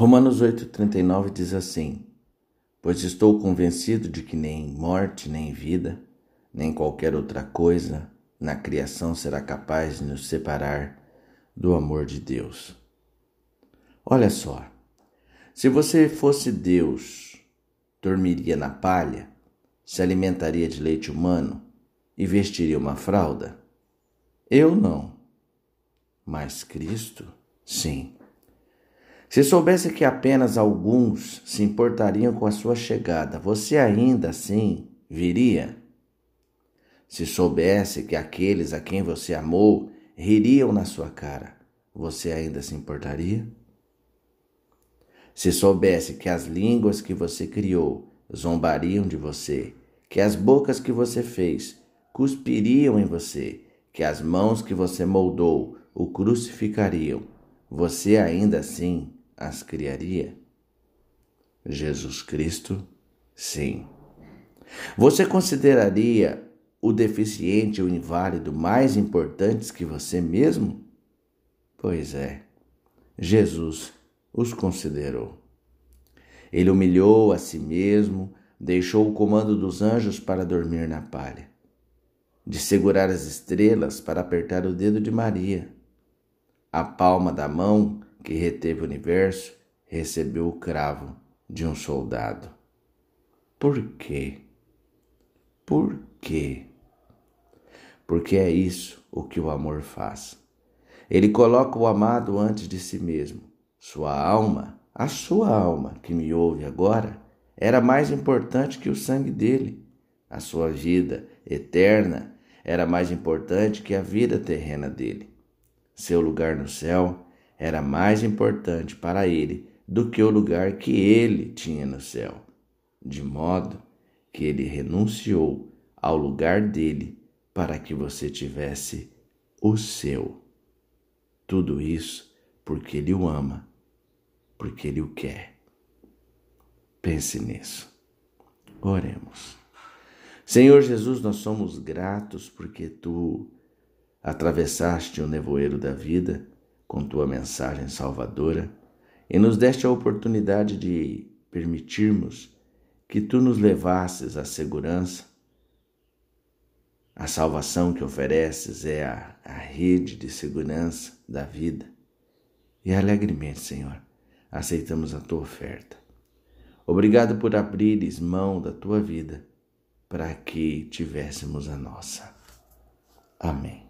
Romanos 8,39 diz assim: Pois estou convencido de que nem morte, nem vida, nem qualquer outra coisa na criação será capaz de nos separar do amor de Deus. Olha só, se você fosse Deus, dormiria na palha, se alimentaria de leite humano e vestiria uma fralda? Eu não. Mas Cristo, sim. Se soubesse que apenas alguns se importariam com a sua chegada, você ainda assim viria? Se soubesse que aqueles a quem você amou ririam na sua cara, você ainda se importaria? Se soubesse que as línguas que você criou zombariam de você, que as bocas que você fez cuspiriam em você, que as mãos que você moldou o crucificariam, você ainda assim as criaria? Jesus Cristo, sim. Você consideraria o deficiente e o inválido mais importantes que você mesmo? Pois é, Jesus os considerou. Ele humilhou a si mesmo, deixou o comando dos anjos para dormir na palha, de segurar as estrelas para apertar o dedo de Maria, a palma da mão que reteve o universo, recebeu o cravo de um soldado. Por quê? Por quê? Porque é isso o que o amor faz. Ele coloca o amado antes de si mesmo. Sua alma, a sua alma que me ouve agora, era mais importante que o sangue dele. A sua vida eterna era mais importante que a vida terrena dele. Seu lugar no céu era mais importante para ele do que o lugar que ele tinha no céu, de modo que ele renunciou ao lugar dele para que você tivesse o seu. Tudo isso porque ele o ama, porque ele o quer. Pense nisso. Oremos. Senhor Jesus, nós somos gratos porque tu atravessaste o nevoeiro da vida com tua mensagem salvadora e nos deste a oportunidade de permitirmos que tu nos levasses à segurança. A salvação que ofereces é a, a rede de segurança da vida. E alegremente, Senhor, aceitamos a tua oferta. Obrigado por abrires mão da tua vida para que tivéssemos a nossa. Amém.